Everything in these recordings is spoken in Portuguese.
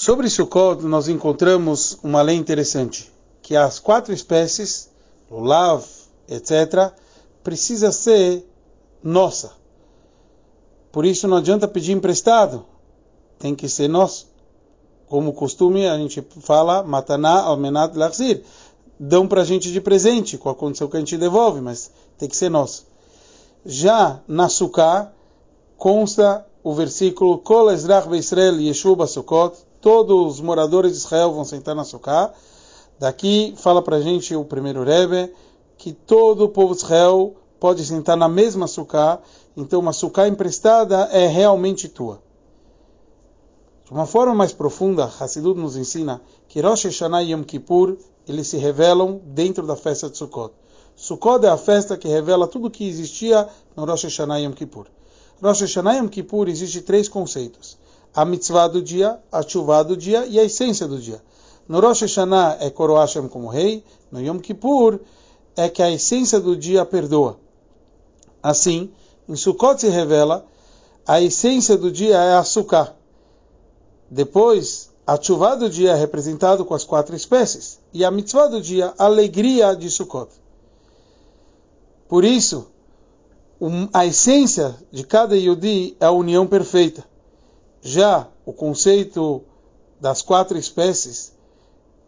Sobre Sukkot, nós encontramos uma lei interessante, que as quatro espécies, lulav, etc., precisa ser nossa. Por isso não adianta pedir emprestado, tem que ser nosso. Como costume, a gente fala, mataná almenat lachzir. Dão para a gente de presente, com a condição que a gente devolve, mas tem que ser nosso. Já na Sukkah, consta o versículo Kol Ezrach Yeshuba Sukkot, todos os moradores de Israel vão sentar na Sukkah. Daqui fala para a gente o primeiro Rebbe que todo o povo de Israel pode sentar na mesma Sukkah, então uma Sukkah emprestada é realmente tua. De uma forma mais profunda, Hassidut nos ensina que Rosh Hashanah e Yom Kippur eles se revelam dentro da festa de Sukkot. Sukkot é a festa que revela tudo o que existia no Rosh Hashanah e Yom Kippur. Rosh Hashanah e Yom Kippur existe três conceitos a mitzvah do dia, a chuva do dia e a essência do dia. No Rosh Hashanah é coroar Hashem como rei, no Yom Kippur é que a essência do dia perdoa. Assim, em Sukkot se revela a essência do dia é a Sukkah. Depois, a chuva do dia é representado com as quatro espécies e a mitzvah do dia, a alegria de Sukkot. Por isso, a essência de cada Yudi é a união perfeita. Já o conceito das quatro espécies,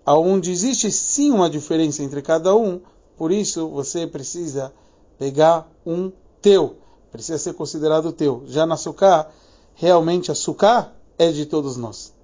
aonde existe sim uma diferença entre cada um, por isso você precisa pegar um teu, precisa ser considerado teu. Já na suká, realmente a suká é de todos nós.